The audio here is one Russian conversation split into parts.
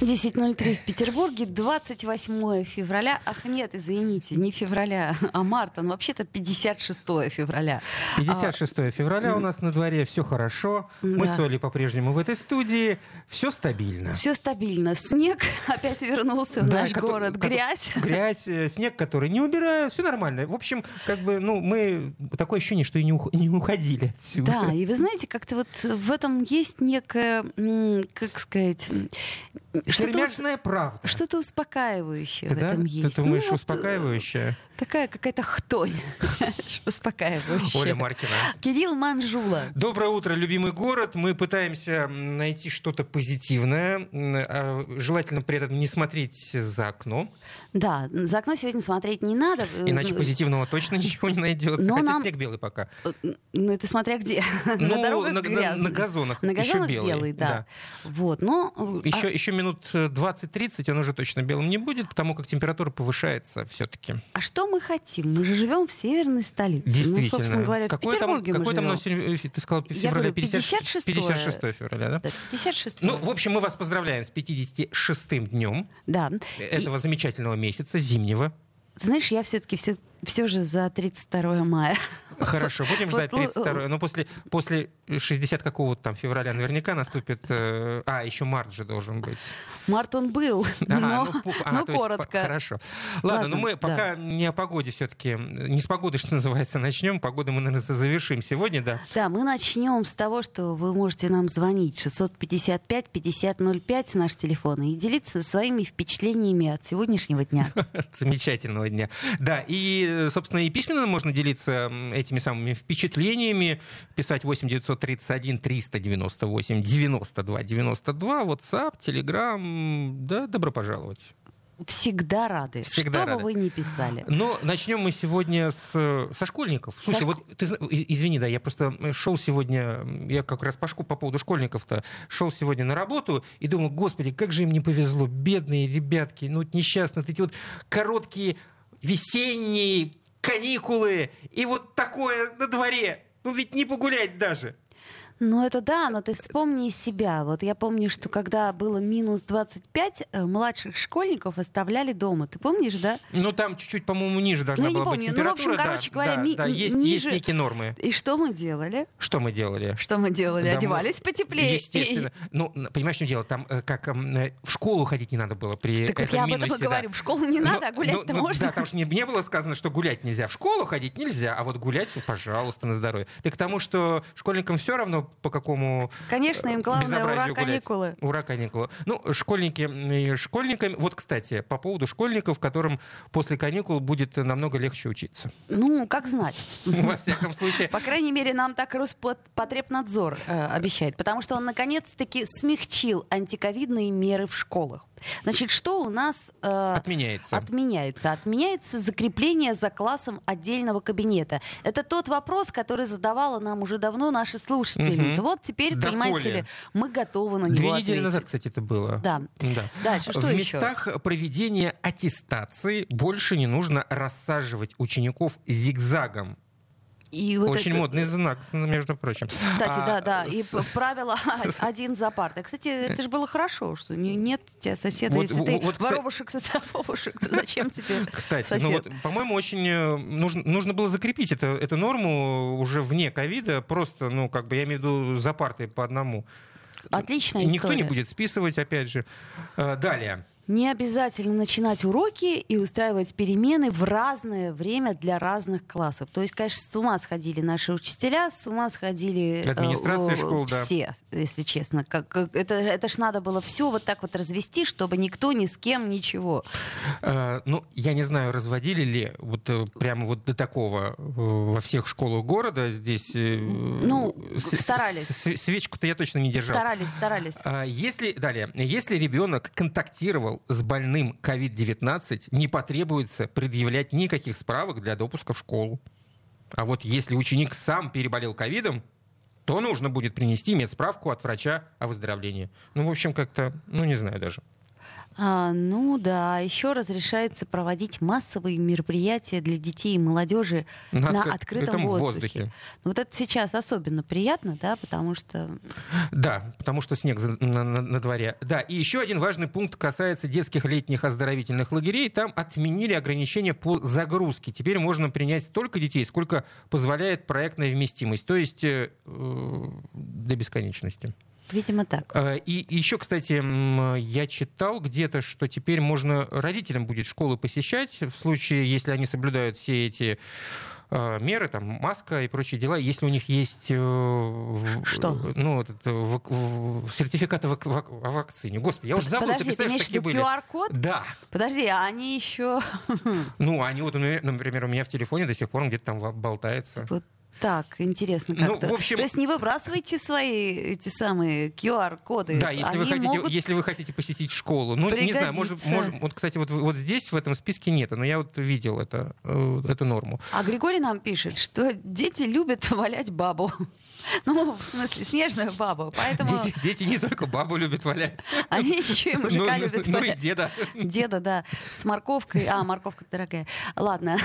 10.03 в Петербурге, 28 февраля. Ах, нет, извините, не февраля, а марта. Ну, вообще-то 56 февраля. 56 а, февраля у нас на дворе, все хорошо. Да. Мы с Олей по-прежнему в этой студии. Все стабильно. Все стабильно. Снег опять вернулся в да, наш который, город. Грязь. Грязь, э, снег, который не убирают. Все нормально. В общем, как бы, ну, мы... Такое ощущение, что и не, ух... не уходили отсюда. Да, и вы знаете, как-то вот в этом есть некая, как сказать Сермяжная правда. Что-то успокаивающее Ты в этом есть. Ты думаешь, ну, успокаивающее? Такая какая-то хтонь успокаивающая. Оля Маркина. Кирилл Манжула. Доброе утро, любимый город. Мы пытаемся найти что-то позитивное. А, желательно при этом не смотреть за окно. Да, за окно сегодня смотреть не надо. Иначе позитивного точно ничего не найдется. Но Хотя нам... снег белый пока. Ну, это смотря где. Ну, на дорогах на, на, на газонах. На газонах еще белый, белый да. да. Вот, но... Еще, а... еще минут 20-30 он уже точно белым не будет, потому как температура повышается все-таки. А что мы хотим? Мы же живем в северной столице. Ну, Действительно. Ну, собственно говоря, какой в Петербурге там, какой там сегодня, ты сказал, февраля? 56, 56 февраля, да? да 56 Ну, в общем, мы вас поздравляем с 56-м днем да. этого И... замечательного месяца, зимнего. Знаешь, я все-таки все, все же за 32 мая. Хорошо, будем ждать 32 Но после, после 60 какого-то там февраля наверняка наступит... Э, а, еще март же должен быть. Март он был, а, но, ну, а, но коротко. Есть, хорошо. Ладно, Ладно, но мы да. пока не о погоде все-таки, не с погоды, что называется, начнем. Погоду мы, наверное, завершим сегодня, да? Да, мы начнем с того, что вы можете нам звонить 655-5005, наш телефон, и делиться своими впечатлениями от сегодняшнего дня. Замечательного дня. Да, и, собственно, и письменно можно делиться этими самыми впечатлениями, писать 8 931 398 92 92, WhatsApp, Telegram, да, добро пожаловать. Всегда рады. Всегда что рады. бы вы ни писали. Но начнем мы сегодня с, со школьников. Слушай, Со... вот ты извини, да, я просто шел сегодня, я как раз по, по поводу школьников-то шел сегодня на работу и думал, господи, как же им не повезло, бедные ребятки, ну несчастные, эти вот короткие весенние каникулы и вот такое на дворе. Ну ведь не погулять даже. Ну, это да, но ты вспомни себя. Вот я помню, что когда было минус 25, э, младших школьников оставляли дома. Ты помнишь, да? Ну, там чуть-чуть, по-моему, ниже должна ну, была быть температура. Ну, в общем, да, короче говоря, да, ми- да, есть, ниже... есть некие нормы. И что мы делали? Что мы делали? Что мы делали? Да, Одевались мы... потеплее. Естественно. Ну, понимаешь, что дело? Там э, как э, в школу ходить не надо было при так этом вот я минусе. об этом и говорю. В школу не надо, а гулять-то ну, можно. Да, там же не, не было сказано, что гулять нельзя. В школу ходить нельзя, а вот гулять, пожалуйста, на здоровье. Ты к тому, что школьникам все равно по какому Конечно, им главное ура каникулы. Ура каникулы. Ну, школьники школьниками. Вот, кстати, по поводу школьников, которым после каникул будет намного легче учиться. Ну, как знать. Во всяком случае. По крайней мере, нам так Роспотребнадзор э, обещает, потому что он наконец-таки смягчил антиковидные меры в школах. Значит, что у нас э, отменяется? Отменяется. Отменяется закрепление за классом отдельного кабинета. Это тот вопрос, который задавала нам уже давно наша слушательница. Угу. Вот теперь, да понимаете ли, мы готовы на него Две ответить. недели назад, кстати, это было. Да. да. Дальше, что В еще? местах проведения аттестации больше не нужно рассаживать учеников зигзагом и вот Очень это... модный знак, между прочим. Кстати, а, да, да. И с... правило один за партой. Кстати, это же было хорошо, что нет у тебя соседа. Вот, Если вот, ты воробушек, социофобушек, то зачем тебе Кстати, сосед? ну вот, по-моему, очень э, нужно, нужно было закрепить это, эту норму уже вне ковида, просто, ну, как бы, я имею в виду за партой по одному. Отличная Никто история. не будет списывать, опять же. Э, далее не обязательно начинать уроки и устраивать перемены в разное время для разных классов. То есть, конечно, с ума сходили наши учителя, с ума сходили Администрация э, школ, все, да. если честно. Как, как, это, это ж надо было все вот так вот развести, чтобы никто ни с кем ничего. Э, ну, я не знаю, разводили ли вот э, прямо вот до такого э, во всех школах города здесь. Э, ну, старались. Свечку-то я точно не держал. Старались, старались. А, если, далее, если ребенок контактировал с больным COVID-19, не потребуется предъявлять никаких справок для допуска в школу. А вот если ученик сам переболел ковидом, то нужно будет принести медсправку от врача о выздоровлении. Ну, в общем, как-то, ну, не знаю даже. А, ну да, еще разрешается проводить массовые мероприятия для детей и молодежи на, на открытом воздухе. воздухе. Ну, вот это сейчас особенно приятно, да, потому что... Да, потому что снег на, на, на дворе. Да, и еще один важный пункт касается детских летних оздоровительных лагерей. Там отменили ограничения по загрузке. Теперь можно принять столько детей, сколько позволяет проектная вместимость, то есть э, до бесконечности. Видимо, так. Э, и еще, кстати, я читал где-то, что теперь можно родителям будет школы посещать в случае, если они соблюдают все эти э, меры, там, маска и прочие дела, если у них есть... Э, что? Ну, этот, в, в, сертификат о, о вакцине. Господи, я уже забыл, Подожди, ты представляешь, ты такие были. QR-код? Да. Подожди, а они еще... Ну, они вот, например, у меня в телефоне до сих пор где-то там болтается. Вот так, интересно ну, как-то. Ну, в общем... То есть не выбрасывайте свои эти самые QR-коды. Да, если вы, хотите, могут... если вы хотите посетить школу. Ну, не знаю, может, может, вот, кстати, вот, вот здесь в этом списке нет, но я вот видел это, э, эту норму. А Григорий нам пишет, что дети любят валять бабу. Ну, в смысле, снежную бабу. Поэтому... Дети, дети не только бабу любят валять. Они еще и мужика ну, любят ну, валять. Ну и деда. Деда, да. С морковкой. А, морковка дорогая. Ладно.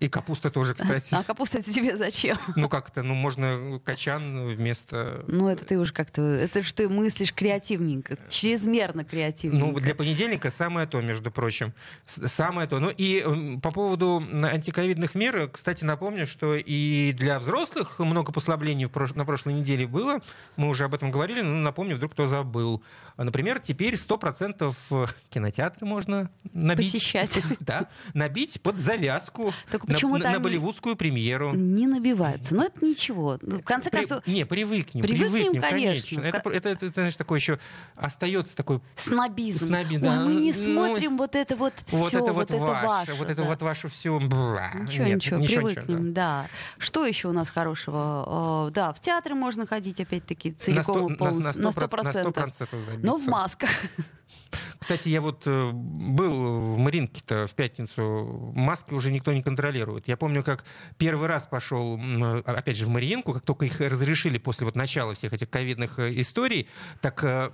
И капуста тоже, кстати. А капуста это тебе зачем? Ну как-то, ну можно качан вместо... Ну это ты уже как-то... Это же ты мыслишь креативненько. Чрезмерно креативненько. Ну для понедельника самое то, между прочим. Самое то. Ну и по поводу антиковидных мер, кстати, напомню, что и для взрослых много послаблений прош... на прошлой неделе было. Мы уже об этом говорили, но напомню, вдруг кто забыл. Например, теперь 100% э, кинотеатры можно набить. Посещать. Да, набить под завязку почему на, на болливудскую премьеру. Не набиваются. Но это ничего. Ну, в конце концов... Не, привыкнем. Привыкнем, привыкнем конечно. конечно. Это, это, это, это, знаешь, такое еще остается такой... Снобизм. Сноби, да. Ой, мы не ну, смотрим вот это вот все, вот это вот, вот ваше, ваше. Вот это вот ваше все. Ничего, Нет, ничего, ничего, привыкнем, ничего, да. да. Что еще у нас хорошего? Да, в театры можно ходить, опять-таки, целиком и полностью. На 100%. На 100%, на 100 Но в масках. Кстати, я вот э, был в Маринке-то в пятницу, маски уже никто не контролирует. Я помню, как первый раз пошел, опять же, в Маринку, как только их разрешили после вот начала всех этих ковидных э, историй, так э,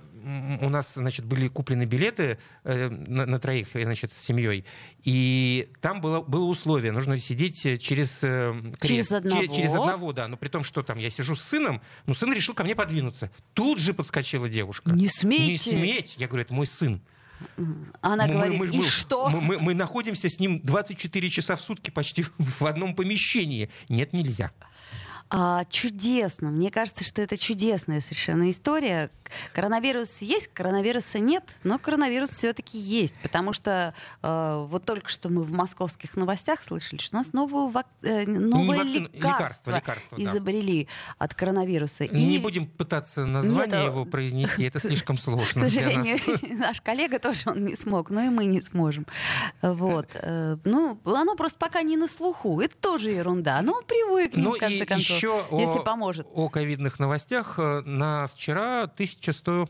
у нас, значит, были куплены билеты на, на троих, значит, с семьей, и там было, было условие, нужно сидеть через крест. Через одного? Через, через одного, да. Но при том, что там я сижу с сыном, но сын решил ко мне подвинуться. Тут же подскочила девушка. Не смейте! Не сметь! Я говорю, это мой сын. Она мы, говорит, мы, и мы, что? Мы, мы, мы находимся с ним 24 часа в сутки почти в одном помещении. Нет, нельзя. А, чудесно. Мне кажется, что это чудесная совершенно история. Коронавирус есть, коронавируса нет, но коронавирус все-таки есть, потому что э, вот только что мы в московских новостях слышали, что у нас новую вак... э, новое вакцин... лекарство, лекарство, изобрели да. от коронавируса. И... Не будем пытаться название нет, его произнести, это слишком сложно. К сожалению, наш коллега тоже он не смог, но и мы не сможем. Вот. Э, ну, оно просто пока не на слуху. Это тоже ерунда. Но привыкнем, ну, в конце концов еще если о, поможет. О ковидных новостях. Э, на вчера 1100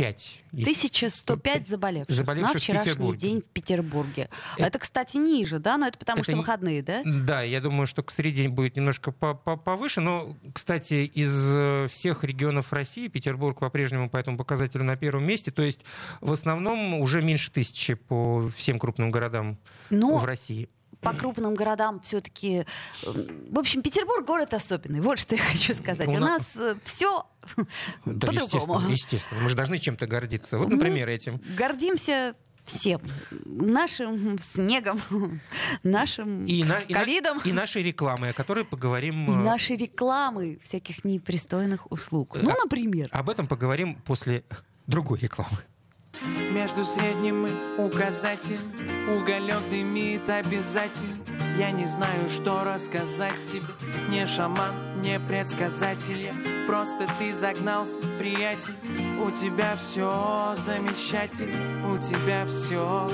5. 1105 заболевших, заболевших на вчерашний в день в Петербурге. Это, это, кстати, ниже, да? Но это потому это, что выходные, да? Да, я думаю, что к среде будет немножко повыше. Но, кстати, из э, всех регионов России Петербург по-прежнему по этому показателю на первом месте. То есть в основном уже меньше тысячи по всем крупным городам но... в России по крупным городам все-таки... В общем, Петербург город особенный. Вот что я хочу сказать. У, У нас, нас все да, по-другому. Естественно, естественно. Мы же должны чем-то гордиться. Вот, например, Мы этим. Гордимся всем. Нашим снегом, нашим и на, ковидом. И, на, и нашей рекламой, о которой поговорим. И э, нашей рекламы всяких непристойных услуг. Ну, а, например. Об этом поговорим после другой рекламы. Между средним и указатель Уголек дымит обязательно Я не знаю, что рассказать тебе Не шаман, не предсказатель я Просто ты загнался, приятель У тебя все замечательно У тебя все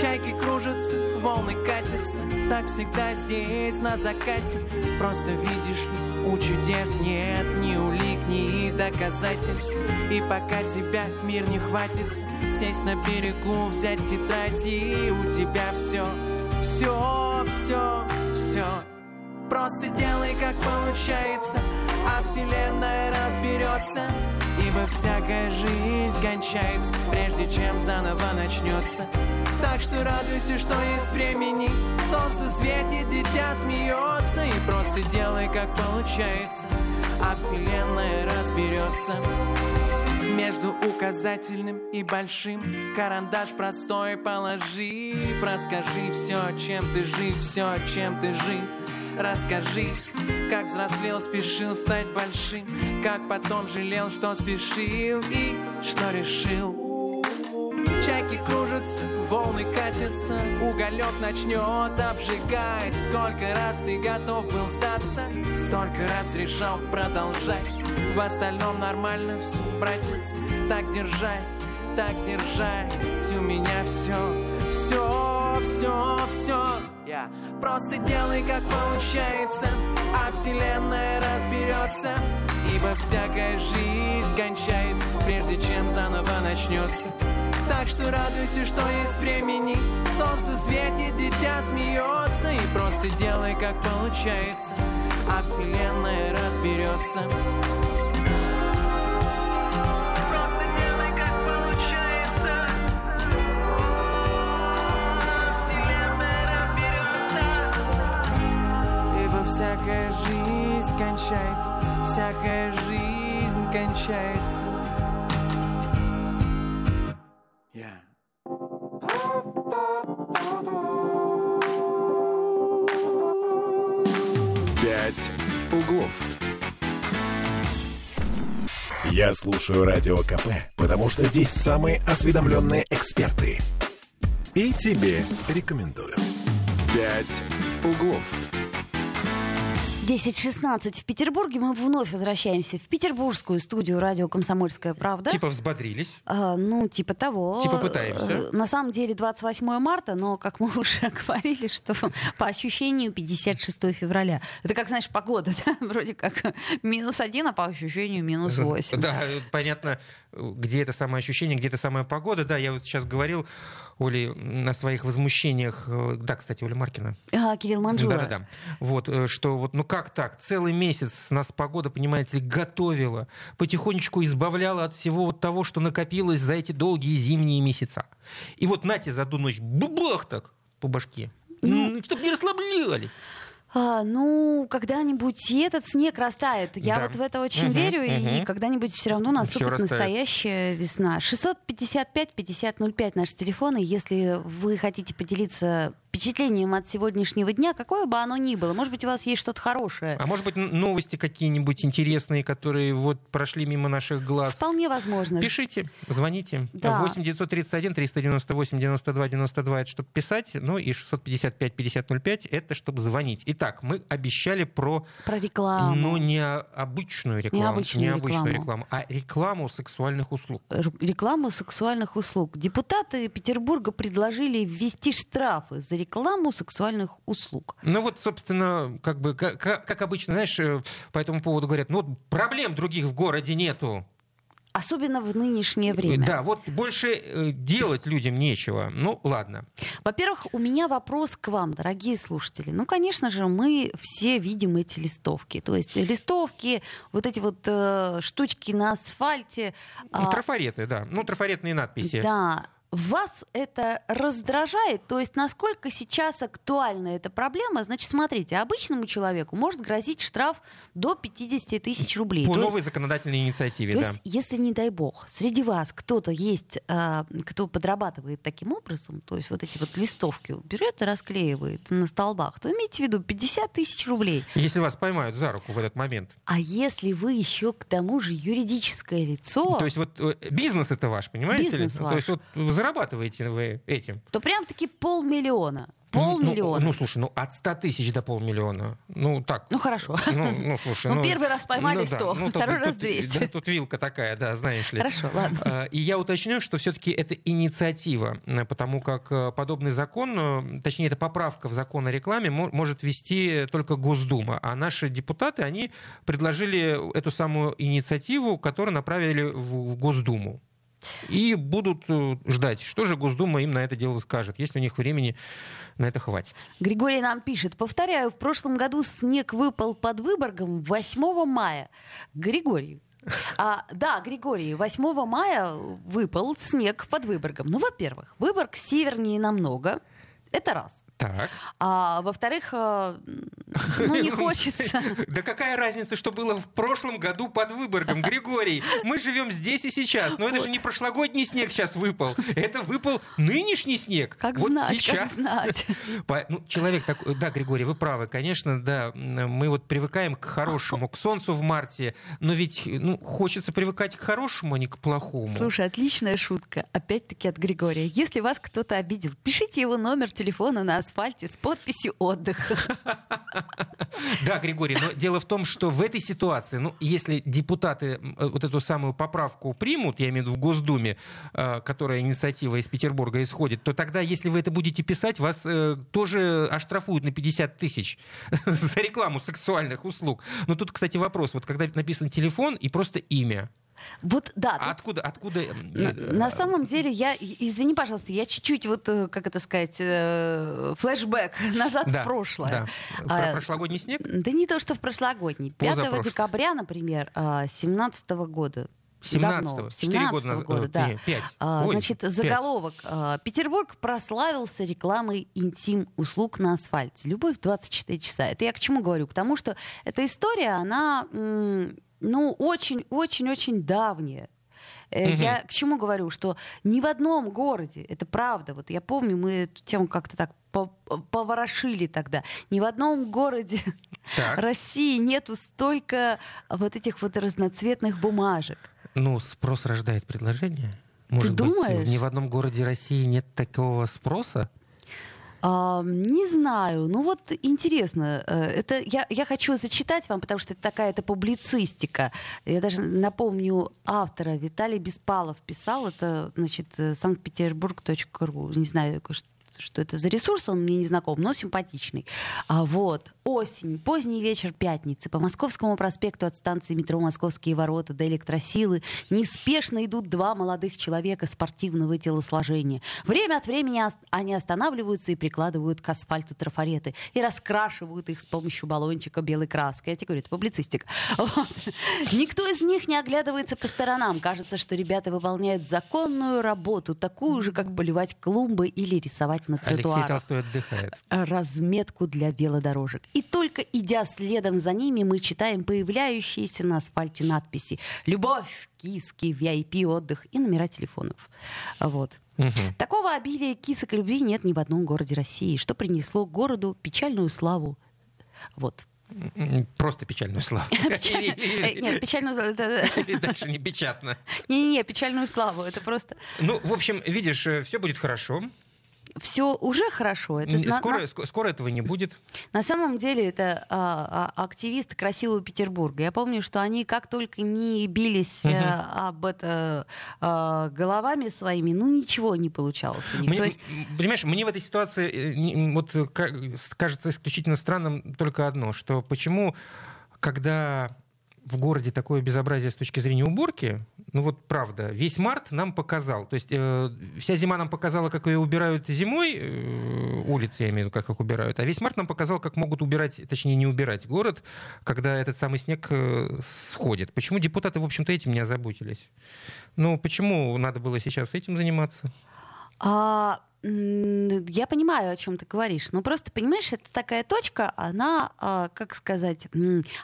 Чайки кружатся, волны катятся Так всегда здесь на закате. Просто видишь у чудес нет ни улик, ни доказательств И пока тебя мир не хватит Сесть на берегу, взять тетради У тебя все, все, все, все Просто делай, как получается, а вселенная разберется. Ибо всякая жизнь кончается, прежде чем заново начнется. Так что радуйся, что есть времени. Солнце светит, дитя смеется. И просто делай, как получается, а вселенная разберется. Между указательным и большим Карандаш простой положи Расскажи все, чем ты жив, все, чем ты жив Расскажи, как взрослел, спешил стать большим Как потом жалел, что спешил и что решил. Чайки кружатся, волны катятся Уголек начнет обжигать. Сколько раз ты готов был сдаться Столько раз решал продолжать. В остальном нормально все, братец Так держать, так держать. У меня все, все, все, все Я просто делай, как получается А вселенная разберется Ибо всякая жизнь кончается Прежде чем заново начнется так что радуйся, что есть времени. Солнце светит, дитя смеется И просто делай, как получается А вселенная разберется кончается Всякая жизнь кончается «Пять углов». Я слушаю Радио КП, потому что здесь самые осведомленные эксперты. И тебе рекомендую. «Пять углов». 10.16 в Петербурге. Мы вновь возвращаемся в петербургскую студию радио «Комсомольская правда». Типа взбодрились. А, ну, типа того. Типа пытаемся. Э, На самом деле 28 марта, но, как мы уже говорили, что по ощущению 56 февраля. Это как, знаешь, погода, да? Вроде как минус один, а по ощущению минус 8. Да, понятно, где это самое ощущение, где это самая погода. Да, я вот сейчас говорил Оле на своих возмущениях. э, Да, кстати, Оля Маркина. А, Кирилл Манжура. Да-да-да. Вот, э, что вот, ну как так? Целый месяц нас погода, понимаете ли, готовила, потихонечку избавляла от всего вот того, что накопилось за эти долгие зимние месяца. И вот нате за одну ночь бубах так по башке. Ну, чтобы не расслаблялись. А, ну, когда-нибудь и этот снег растает. Я Да. вот в это очень Мгм, верю, и мгм. когда-нибудь все равно наступит растает. настоящая весна. 655-5005 наш телефон, и если вы хотите поделиться впечатлением от сегодняшнего дня, какое бы оно ни было, может быть, у вас есть что-то хорошее. А может быть, новости какие-нибудь интересные, которые вот прошли мимо наших глаз? Вполне возможно. Пишите, звоните. Да. 8 931 398 92 92 это чтобы писать, ну и 655 5005 это чтобы звонить. Итак, мы обещали про, Про рекламу. ну не обычную рекламу, Необычную необычную рекламу. рекламу, а рекламу сексуальных услуг. Р- рекламу сексуальных услуг. Депутаты Петербурга предложили ввести штрафы за рекламу сексуальных услуг. Ну вот, собственно, как бы, как, как обычно, знаешь, э, по этому поводу говорят, ну вот проблем других в городе нету. Особенно в нынешнее время. Да, вот больше э, делать людям нечего. Ну, ладно. Во-первых, у меня вопрос к вам, дорогие слушатели. Ну, конечно же, мы все видим эти листовки. То есть листовки, вот эти вот э, штучки на асфальте. А, трафареты, да. Ну, трафаретные надписи. Да. Вас это раздражает? То есть насколько сейчас актуальна эта проблема? Значит, смотрите, обычному человеку может грозить штраф до 50 тысяч рублей. По То есть- новой законодательной инициативе, то да. есть, если, не дай бог, среди вас кто-то есть, а, кто подрабатывает таким образом, то есть вот эти вот листовки берет и расклеивает на столбах, то имейте в виду 50 тысяч рублей. Если вас поймают за руку в этот момент. А если вы еще к тому же юридическое лицо, То есть вот э, бизнес это ваш, понимаете Бизнес ли? ваш. То есть вот зарабатываете вы этим. то прям-таки полмиллиона. Ну, Полмиллиона. Ну, слушай, ну от 100 тысяч до полмиллиона. Ну, так. Ну, хорошо. Ну, ну, слушай, Ну, первый раз поймали да. 100, тут- второй раз тут- 200. да, тут вилка такая, да, знаешь ли. Хорошо, ладно. А, И я уточню, что все-таки это инициатива, потому как э, подобный закон, э, точнее, это поправка в закон о рекламе мо- может вести только Госдума. А наши депутаты, они предложили эту самую инициативу, которую направили в Госдуму. И будут э, ждать, что же Госдума им на это дело скажет, если у них времени на это хватит. Григорий нам пишет. Повторяю, в прошлом году снег выпал под Выборгом 8 мая. Григорий, а, да, Григорий, 8 мая выпал снег под Выборгом. Ну, во-первых, Выборг севернее намного. Это раз. Так. А во-вторых, э, ну не хочется. Да какая разница, что было в прошлом году под Выборгом, Григорий? Мы живем здесь и сейчас. Но это же не прошлогодний снег сейчас выпал. Это выпал нынешний снег. Как вот знать, сейчас. как знать. Ну, человек такой, да, Григорий, вы правы, конечно, да, мы вот привыкаем к хорошему, к солнцу в марте, но ведь ну, хочется привыкать к хорошему, а не к плохому. Слушай, отличная шутка, опять-таки от Григория. Если вас кто-то обидел, пишите его номер телефона на асфальте с подписью «Отдых». Да, Григорий, но дело в том, что в этой ситуации, ну, если депутаты вот эту самую поправку примут, я имею в виду в Госдуме, э, которая инициатива из Петербурга исходит, то тогда, если вы это будете писать, вас э, тоже оштрафуют на 50 тысяч за рекламу сексуальных услуг. Но тут, кстати, вопрос. Вот когда написан телефон и просто имя, вот, да. А откуда, откуда? На, на самом деле, я, извини, пожалуйста, я чуть-чуть вот, э, как это сказать, э, флешбэк назад да, в прошлое. Да. Про прошлогодний снег? Да не то, что в прошлогодний. 5 декабря, например, 17 года 17-го, 4 года назад. года, да. Нет, 5. А, Ой, Значит, 5. заголовок. А, Петербург прославился рекламой интим-услуг на асфальте. Любовь 24 часа. Это я к чему говорю? К тому, что эта история, она ну, очень-очень-очень давняя. Угу. Я к чему говорю, что ни в одном городе, это правда, вот я помню, мы эту тему как-то так поворошили тогда, ни в одном городе так. России нету столько вот этих вот разноцветных бумажек. Ну, спрос рождает предложение. Может Ты быть, думаешь? ни в одном городе России нет такого спроса? А, не знаю. Ну вот интересно. Э, это я, я хочу зачитать вам, потому что это такая это публицистика. Я даже напомню автора. Виталий Беспалов писал. Это, значит, э, санкт-петербург.ру. Не знаю, что это за ресурс, он мне не знаком, но симпатичный. А вот, осень, поздний вечер пятницы, по Московскому проспекту от станции метро «Московские ворота» до электросилы неспешно идут два молодых человека спортивного телосложения. Время от времени они останавливаются и прикладывают к асфальту трафареты и раскрашивают их с помощью баллончика белой краской. Я тебе говорю, это публицистика. Никто из них не оглядывается по сторонам. Кажется, что ребята выполняют законную работу, такую же, как поливать клумбы или рисовать на тротуарах. Алексей Толстой отдыхает. Разметку для велодорожек. И только идя следом за ними, мы читаем появляющиеся на асфальте надписи «Любовь», «Киски», «VIP», «Отдых» и номера телефонов. Вот. Угу. Такого обилия кисок и любви нет ни в одном городе России, что принесло городу печальную славу. Вот. Просто печальную славу. Нет, печальную славу. Дальше не печатно. Не-не-не, печальную славу. Это просто... Ну, в общем, видишь, э, все будет хорошо все уже хорошо. Это скоро, на... скоро этого не будет. На самом деле это а, а, активисты красивого Петербурга. Я помню, что они как только не бились угу. а, об это а, головами своими, ну ничего не получалось у них. Мне, есть... Понимаешь, мне в этой ситуации э, вот кажется исключительно странным только одно, что почему, когда в городе такое безобразие с точки зрения уборки, ну вот правда, весь март нам показал. То есть э, вся зима нам показала, как ее убирают зимой, э, улицы, я имею в виду, как их убирают, а весь март нам показал, как могут убирать, точнее не убирать город, когда этот самый снег э, сходит. Почему депутаты, в общем-то, этим не озаботились? Ну, почему надо было сейчас этим заниматься? А, я понимаю, о чем ты говоришь. Но просто, понимаешь, это такая точка, она, а, как сказать,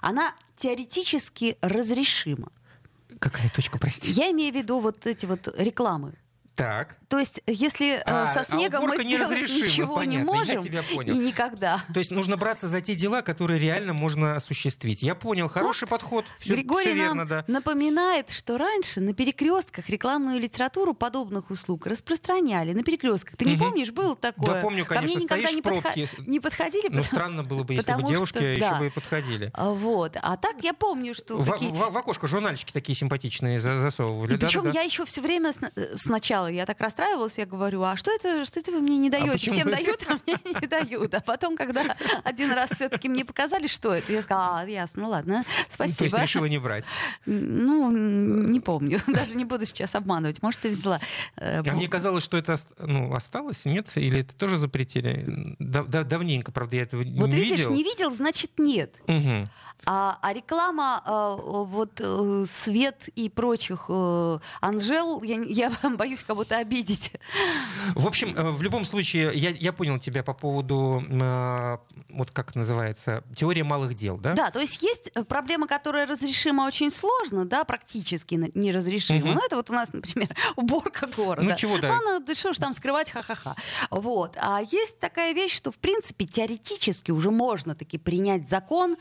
она теоретически разрешима. Какая точка, прости? Я имею в виду вот эти вот рекламы. Так. То есть, если э, а, со снегом а мы сделать ничего понятно, не можем, я тебя понял. и никогда. То есть нужно браться за те дела, которые реально можно осуществить. Я понял, хороший вот. подход. Все, Григорий все верно, нам да. напоминает, что раньше на перекрестках рекламную литературу подобных услуг распространяли. На перекрестках. Ты не угу. помнишь, было такое? Да, помню, конечно. Ко мне Стоишь в пробке. Подход... Не подходили? Ну, странно было бы, если бы девушки что, еще бы и подходили. А, вот. А так я помню, что... В, такие... в, в окошко журнальчики такие симпатичные засовывали. И да, причем да, я еще все время э, сначала сначала я так расстраивалась, я говорю, а что это, что это вы мне не даете? почему? Всем дают, а мне не дают. А потом, когда один раз все-таки мне показали, что это, я сказала, а, ясно, ладно, То есть спасибо. решила не брать. Ну, не помню, даже не буду сейчас обманывать. Может, и взяла. Э, А мне казалось, что это ну, осталось, нет? Или это тоже запретили? Да- да- давненько, правда, я этого Вот не видишь, видел. не видел, значит нет. Мгм. А, а реклама э, вот э, свет и прочих Анжел, я, я боюсь кого-то обидеть. В общем, э, в любом случае, я, я понял тебя по поводу, э, вот как называется, теория малых дел, да? Да, то есть есть э, проблема, которая разрешима очень сложно, да, практически неразрешима. Мгм. Ну, это вот у нас, например, уборка города. Ну, чего, да. Ну, она, да что ж там скрывать, ха-ха-ха. Вот. А есть такая вещь, что, в принципе, теоретически уже можно таки принять закон,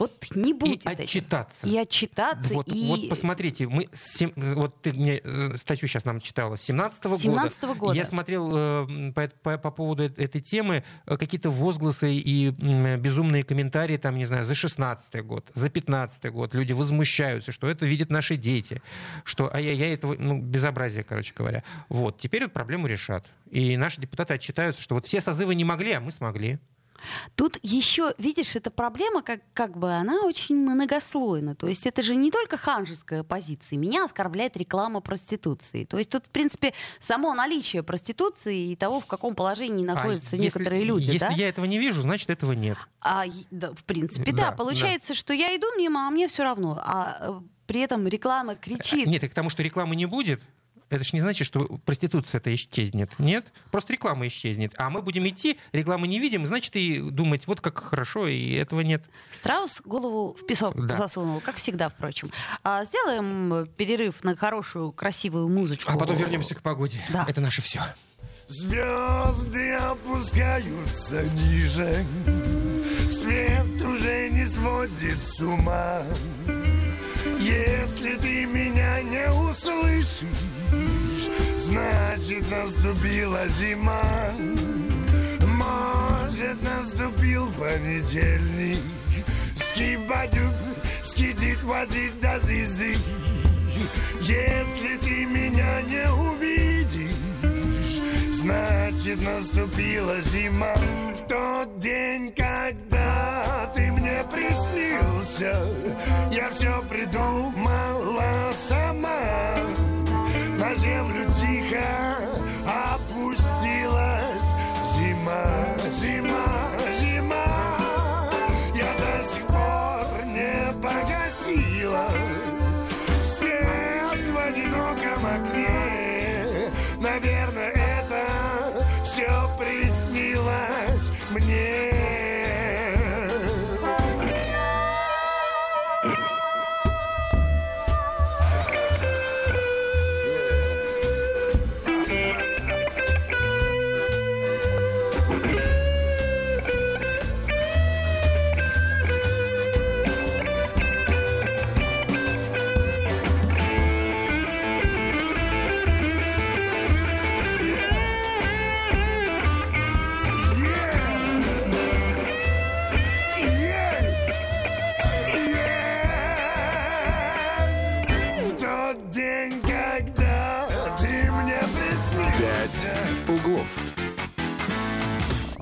вот не И будет этим. отчитаться. И отчитаться, Вот, и... вот посмотрите, мы сем- вот ты мне э, статью сейчас нам читала с 17 года. 17-го года. Я смотрел э, по, по- по поводу этой темы э, какие-то возгласы и безумные комментарии, там, не знаю, за 16 год, за 15 год. Люди возмущаются, что это видят наши дети, что ай-яй-яй, это ну, безобразие, короче говоря. Вот, теперь эту проблему решат. И наши депутаты отчитаются, что вот все созывы не могли, а мы смогли. Тут еще, видишь, эта проблема, как, как бы, она очень многослойна. То есть это же не только ханжеская позиция. Меня оскорбляет реклама проституции. То есть тут, в принципе, само наличие проституции и того, в каком положении А находятся если- некоторые люди. Если да? я этого не вижу, значит, этого нет. А, да, в принципе, Да, да. Получается, что я иду мимо, а мне все равно. А э, при этом реклама кричит. Нет, и к тому, что рекламы не будет, это же не значит, что проституция это исчезнет. Нет, просто реклама исчезнет. А мы будем идти, рекламы не видим, значит, и думать, вот как хорошо, и этого нет. Страус голову в песок Да. засунул, как всегда, впрочем. А, сделаем перерыв на хорошую, красивую музычку. А потом вернемся к погоде. Да. Это наше все. Звезды опускаются ниже, свет уже не сводит с ума. Если ты меня не услышишь, значит наступила зима. Может наступил понедельник, скибадюк, скидит возить за зизи. Если ты меня не увидишь, Значит, наступила зима В тот день, когда ты мне приснился Я все придумала сама На землю тихо опустилась Зима, зима,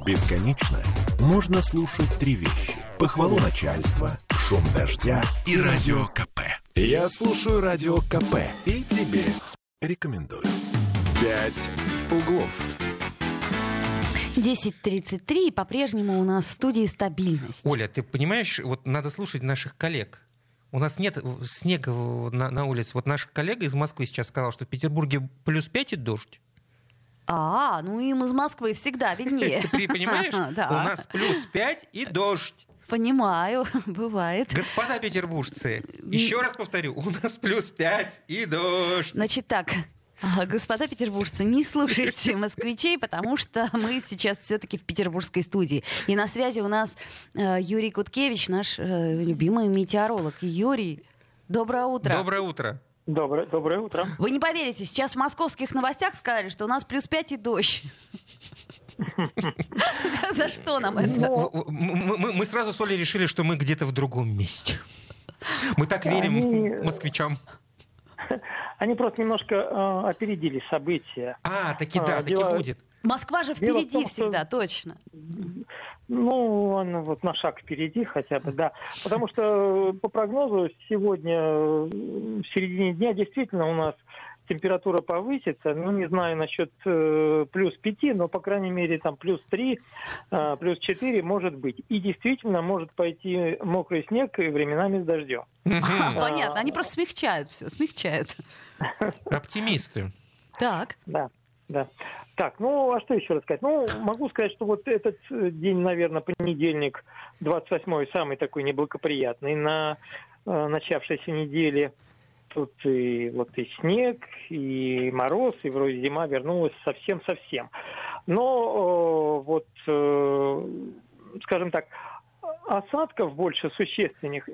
Бесконечно можно слушать три вещи. Похвалу начальства, шум дождя и радио КП. Я слушаю радио КП и тебе рекомендую. «Пять углов». 10.33, и по-прежнему у нас в студии стабильность. Оля, ты понимаешь, вот надо слушать наших коллег. У нас нет снега на, на улице. Вот наш коллега из Москвы сейчас сказал, что в Петербурге плюс 5 и дождь. А, ну им из Москвы всегда виднее. Ты понимаешь? У нас плюс 5 и дождь. Понимаю, бывает. Господа петербуржцы, еще раз повторю, у нас плюс 5 и дождь. Значит так, а, господа петербуржцы, не слушайте москвичей, потому что мы сейчас все-таки в петербургской студии. И на связи у нас э, Юрий Куткевич, наш э, любимый метеоролог. Юрий, доброе утро. Доброе утро. Доброе, доброе утро. Вы не поверите, сейчас в московских новостях сказали, что у нас плюс 5 и дождь. За что нам это? Мы, сразу с Олей решили, что мы где-то в другом месте. Мы так верим москвичам. они просто немножко э, опередили события. А, таки да, а, таки дело... будет. Москва же впереди том, всегда, что... точно. Ну, он вот на шаг впереди хотя бы, да. Потому что по прогнозу сегодня в середине дня действительно у нас температура повысится, ну, не знаю насчет э, плюс 5, но, по крайней мере, там плюс 3, э, плюс 4 может быть. И действительно может пойти мокрый снег и временами с дождем. Понятно, они просто смягчают все, смягчают. Оптимисты. Так. Да, да. Так, ну, а что еще рассказать? Ну, могу сказать, что вот этот э, день, наверное, понедельник, 28-й, самый такой неблагоприятный на э, начавшейся неделе – Тут и вот и снег, и мороз, и вроде зима вернулась совсем-совсем. Но э, вот, э, скажем так, осадков больше существенных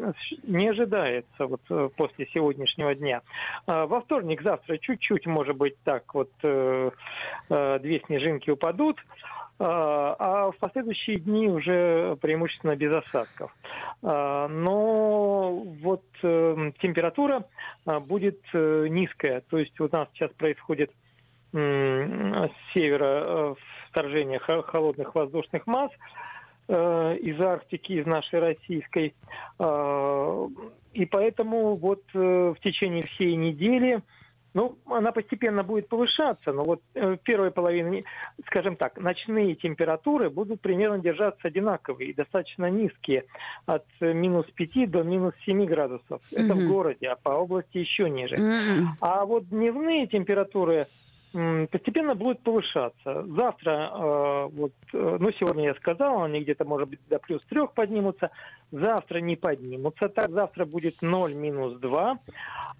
не ожидается вот э, после сегодняшнего дня. А во вторник, завтра чуть-чуть, может быть, так вот э, э, две снежинки упадут. А, а в последующие дни уже преимущественно без осадков. А, но вот э, температура будет э, низкая, то есть у нас сейчас происходит с севера э, вторжение холодных воздушных масс из Арктики, из нашей российской. И поэтому вот в течение всей недели ну, она постепенно будет повышаться, но вот в первой половине, скажем так, ночные температуры будут примерно держаться одинаковые, достаточно низкие, от минус 5 до минус 7 градусов. Mm-hmm. Это в городе, а по области еще ниже. Mm-hmm. А вот дневные температуры постепенно будет повышаться. Завтра, э, вот, э, ну, сегодня я сказал, они где-то, может быть, до плюс трех поднимутся. Завтра не поднимутся. Так, завтра будет 0 минус 2.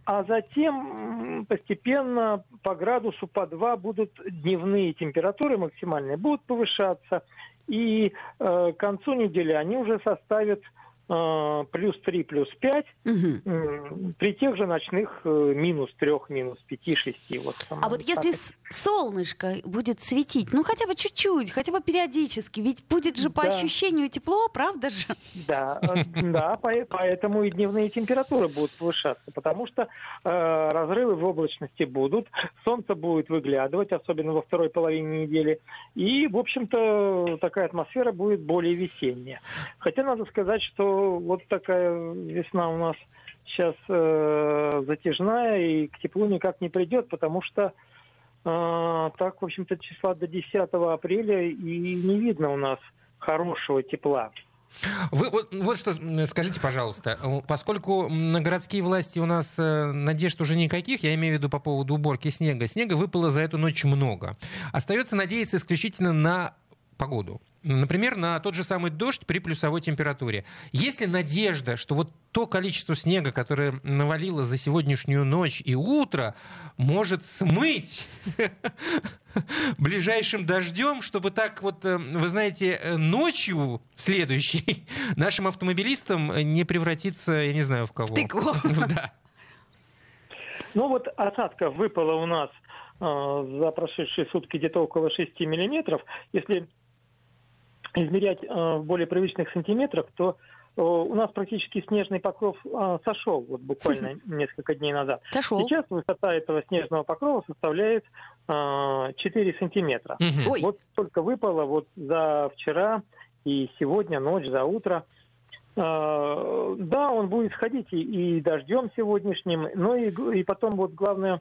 А затем постепенно по градусу по 2 будут дневные температуры максимальные, будут повышаться. И э, к концу недели они уже составят плюс 3, плюс 5, угу. при тех же ночных э, минус 3, минус 5, 6. Вот, а вот если солнышко будет светить, ну хотя бы чуть-чуть, хотя бы периодически, ведь будет же по да. ощущению тепло, правда же? Да, э, да, поэтому и дневные температуры будут повышаться, потому что э, разрывы в облачности будут, солнце будет выглядывать, особенно во второй половине недели, и, в общем-то, такая атмосфера будет более весенняя. Хотя надо сказать, что вот такая весна у нас сейчас э, затяжная и к теплу никак не придет, потому что э, так, в общем-то, числа до 10 апреля и не видно у нас хорошего тепла. Вы вот, вот что скажите, пожалуйста, поскольку на городские власти у нас э, надежд уже никаких, я имею в виду по поводу уборки снега, снега выпало за эту ночь много. Остается надеяться исключительно на погоду. Например, на тот же самый дождь при плюсовой температуре. Есть ли надежда, что вот то количество снега, которое навалило за сегодняшнюю ночь и утро, может смыть ближайшим дождем, чтобы так вот, э, вы знаете, э, ночью следующей нашим автомобилистам не превратиться, я не знаю, в кого. В тыкву. Да. Ну вот осадка выпала у нас э, за прошедшие сутки где-то около 6 миллиметров. Если измерять э, в более привычных сантиметрах, то э, у нас практически снежный покров э, сошел вот буквально несколько дней назад. Сошел. Сейчас высота этого снежного покрова составляет 4 сантиметра. Угу. Вот только выпало вот за вчера и сегодня, ночь, за утро. Да, он будет сходить и, и дождем сегодняшним, но и, и потом вот главное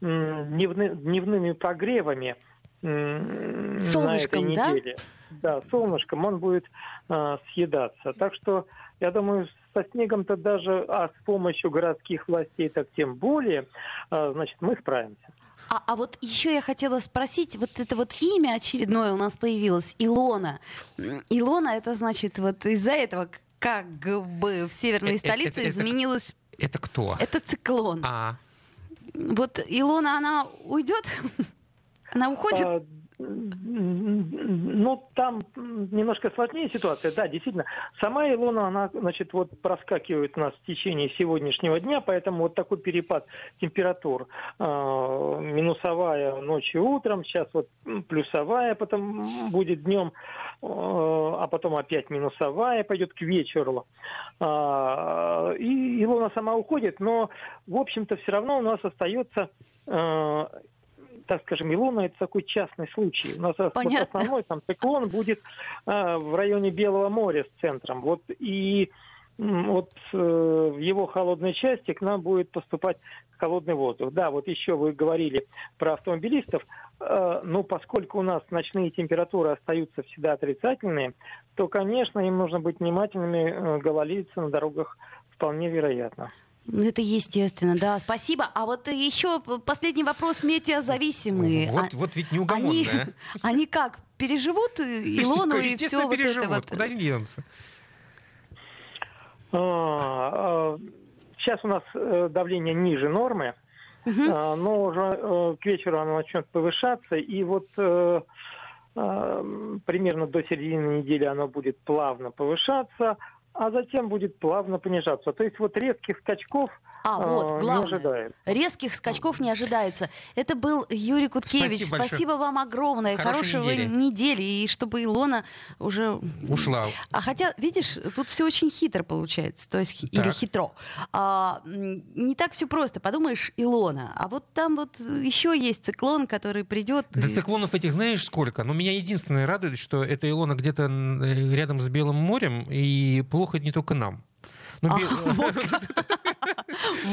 дневны, дневными прогревами Солнышком, на этой неделе. Да? да, солнышком он будет э, съедаться. Так что я думаю, со снегом-то даже, а с помощью городских властей, так тем более, э, значит, мы справимся. А, а вот еще я хотела спросить, вот это вот имя очередное у нас появилось, Илона. Илона, это значит вот из-за этого как бы в северной э, столице это, изменилось... Это, это кто? Это циклон. А. Вот Илона, она уйдет? Она уходит? А, ну, там немножко сложнее ситуация. Да, действительно. Сама Илона, она, значит, вот проскакивает у нас в течение сегодняшнего дня, поэтому вот такой перепад температур. Э, минусовая ночью утром, сейчас вот плюсовая потом будет днем, э, а потом опять минусовая пойдет к вечеру. И Илона сама уходит, но, в общем-то, все равно у нас остается так скажем, Илона это такой частный случай. У нас Понятно. Вот основной там циклон будет э, в районе Белого моря с центром. Вот и вот э, в его холодной части к нам будет поступать холодный воздух. Да, вот еще вы говорили про автомобилистов. Э, ну, поскольку у нас ночные температуры остаются всегда отрицательные, то, конечно, им нужно быть внимательными, э, гололедица на дорогах вполне вероятно. Это естественно, да. Спасибо. А вот еще последний вопрос метеозависимые. Вот, а, вот ведь неугомонные. Они, они как, переживут Илону и все вот это вот? Куда они денутся? А, а, сейчас у нас э, давление ниже нормы, угу. но уже э, к вечеру оно начнет повышаться, и вот э, примерно до середины недели оно будет плавно повышаться, а затем будет плавно понижаться. То есть вот резких скачков а, вот, главное. Резких скачков не ожидается. Это был Юрий Куткевич. Спасибо, Спасибо вам огромное. Хорошей, Хорошей недели. недели. И чтобы Илона уже... Ушла. А хотя, видишь, тут все очень хитро получается. То есть, так. или хитро. А, не так все просто. Подумаешь, Илона. А вот там вот еще есть циклон, который придет. Да и... циклонов этих знаешь сколько? Но меня единственное радует, что эта Илона где-то рядом с Белым морем, и плохо не только нам. Ну, а, вот,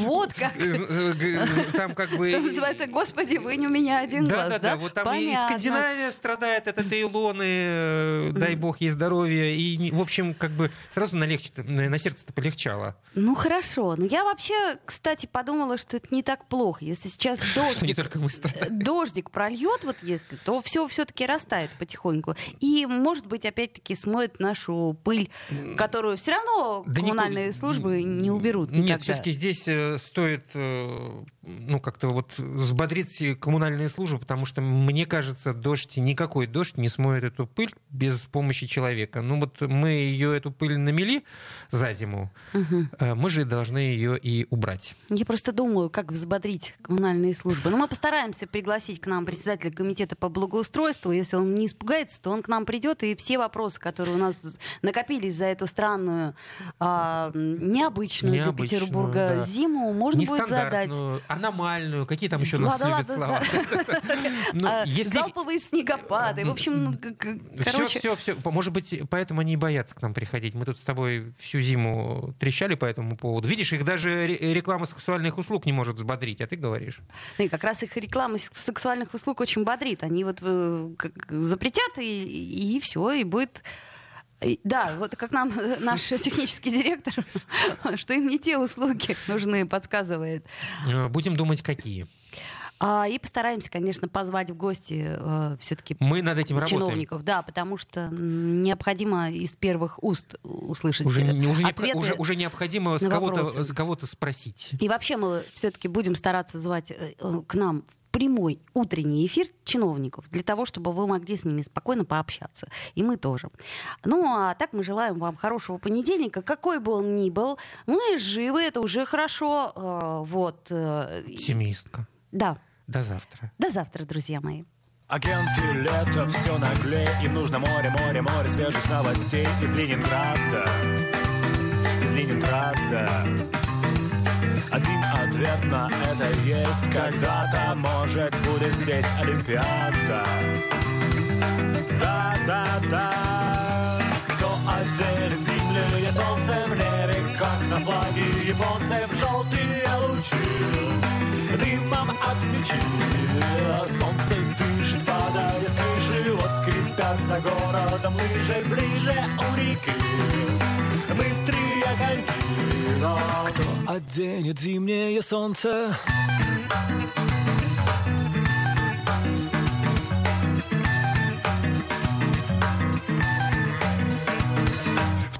вот как. Э, э, там как бы... Там называется «Господи, вынь у меня один да, глаз». Да, да, да. Вот там Понятно. и Скандинавия страдает от этой Илоны, э, дай бог ей здоровья. И, в общем, как бы сразу на, легче, на сердце-то полегчало. Ну, хорошо. Ну, я вообще, кстати, подумала, что это не так плохо. Если сейчас дождик, не дождик прольет, вот если, то все все-таки растает потихоньку. И, может быть, опять-таки смоет нашу пыль, которую все равно да коммунальные никуда... службы не уберут никогда. Нет, все-таки здесь э, стоит э, ну, как-то вот взбодрить коммунальные службы, потому что, мне кажется, дождь, никакой дождь не смоет эту пыль без помощи человека. Ну, вот мы ее, эту пыль намели за зиму, угу. мы же должны ее и убрать. Я просто думаю, как взбодрить коммунальные службы. Но ну, мы постараемся пригласить к нам председателя комитета по благоустройству. Если он не испугается, то он к нам придет, и все вопросы, которые у нас накопились за эту странную, а, необычную, необычную для Петербурга да. зиму, можно будет задать аномальную, какие там еще у нас любят слова. Ну, а, залповые снегопады. В общем, ну, короче... Все, все, все. Может быть, поэтому они и боятся к нам приходить. Мы тут с тобой всю зиму трещали по этому поводу. Видишь, их даже реклама сексуальных услуг не может взбодрить, а ты говоришь. И как раз их реклама сексуальных услуг очень бодрит. Они вот э, запретят, и, и все, и будет да, вот как нам наш технический директор, что им не те услуги нужны, подсказывает. Э, будем думать, какие. А, и постараемся, конечно, позвать в гости э, все-таки Мы над этим чиновников. Работаем. Да, потому что необходимо из первых уст услышать уже, уже, не, уже, уже необходимо с кого-то, с кого-то спросить. И вообще мы все-таки будем стараться звать э, к нам в прямой утренний эфир чиновников для того, чтобы вы могли с ними спокойно пообщаться. И мы тоже. Ну, а так мы желаем вам хорошего понедельника, какой бы он ни был. Мы живы, это уже хорошо. Э, вот. Э, Семейстка. Да. До завтра. До завтра, друзья мои. Агенты лето, все наглее, им нужно море, море, море свежих новостей из Ленинграда. Из Ленинграда. Один ответ на это есть Когда-то, может, будет здесь Олимпиада Да-да-да Кто оденет зимнее солнце в небе Как на флаге японцев желтые лучи Дымом от печи Солнце дышит, падая с крыши. Вот скрипят за городом лыжи Ближе у реки. Быстрые коньки. Кто оденет зимнее солнце?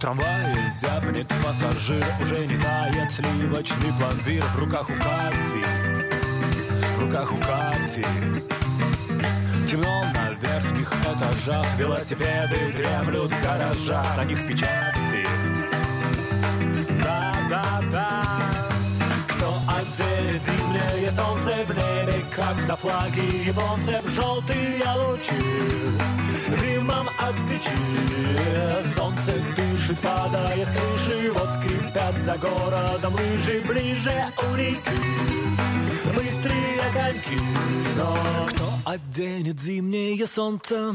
Трамвае зябнет пассажир. Уже не тает сливочный пломбир. В руках у Кати В руках у Кати. Темно на верхних этажах Велосипеды дремлют в гаражах На них печати. Да, да, да Кто отделит зимнее солнце в небе Как на флаге японцев желтые лучи. Дымом от печи Солнце дышит, падая с крыши Вот скрипят за городом лыжи Ближе у реки Быстрые коньки Но кто оденет зимнее солнце?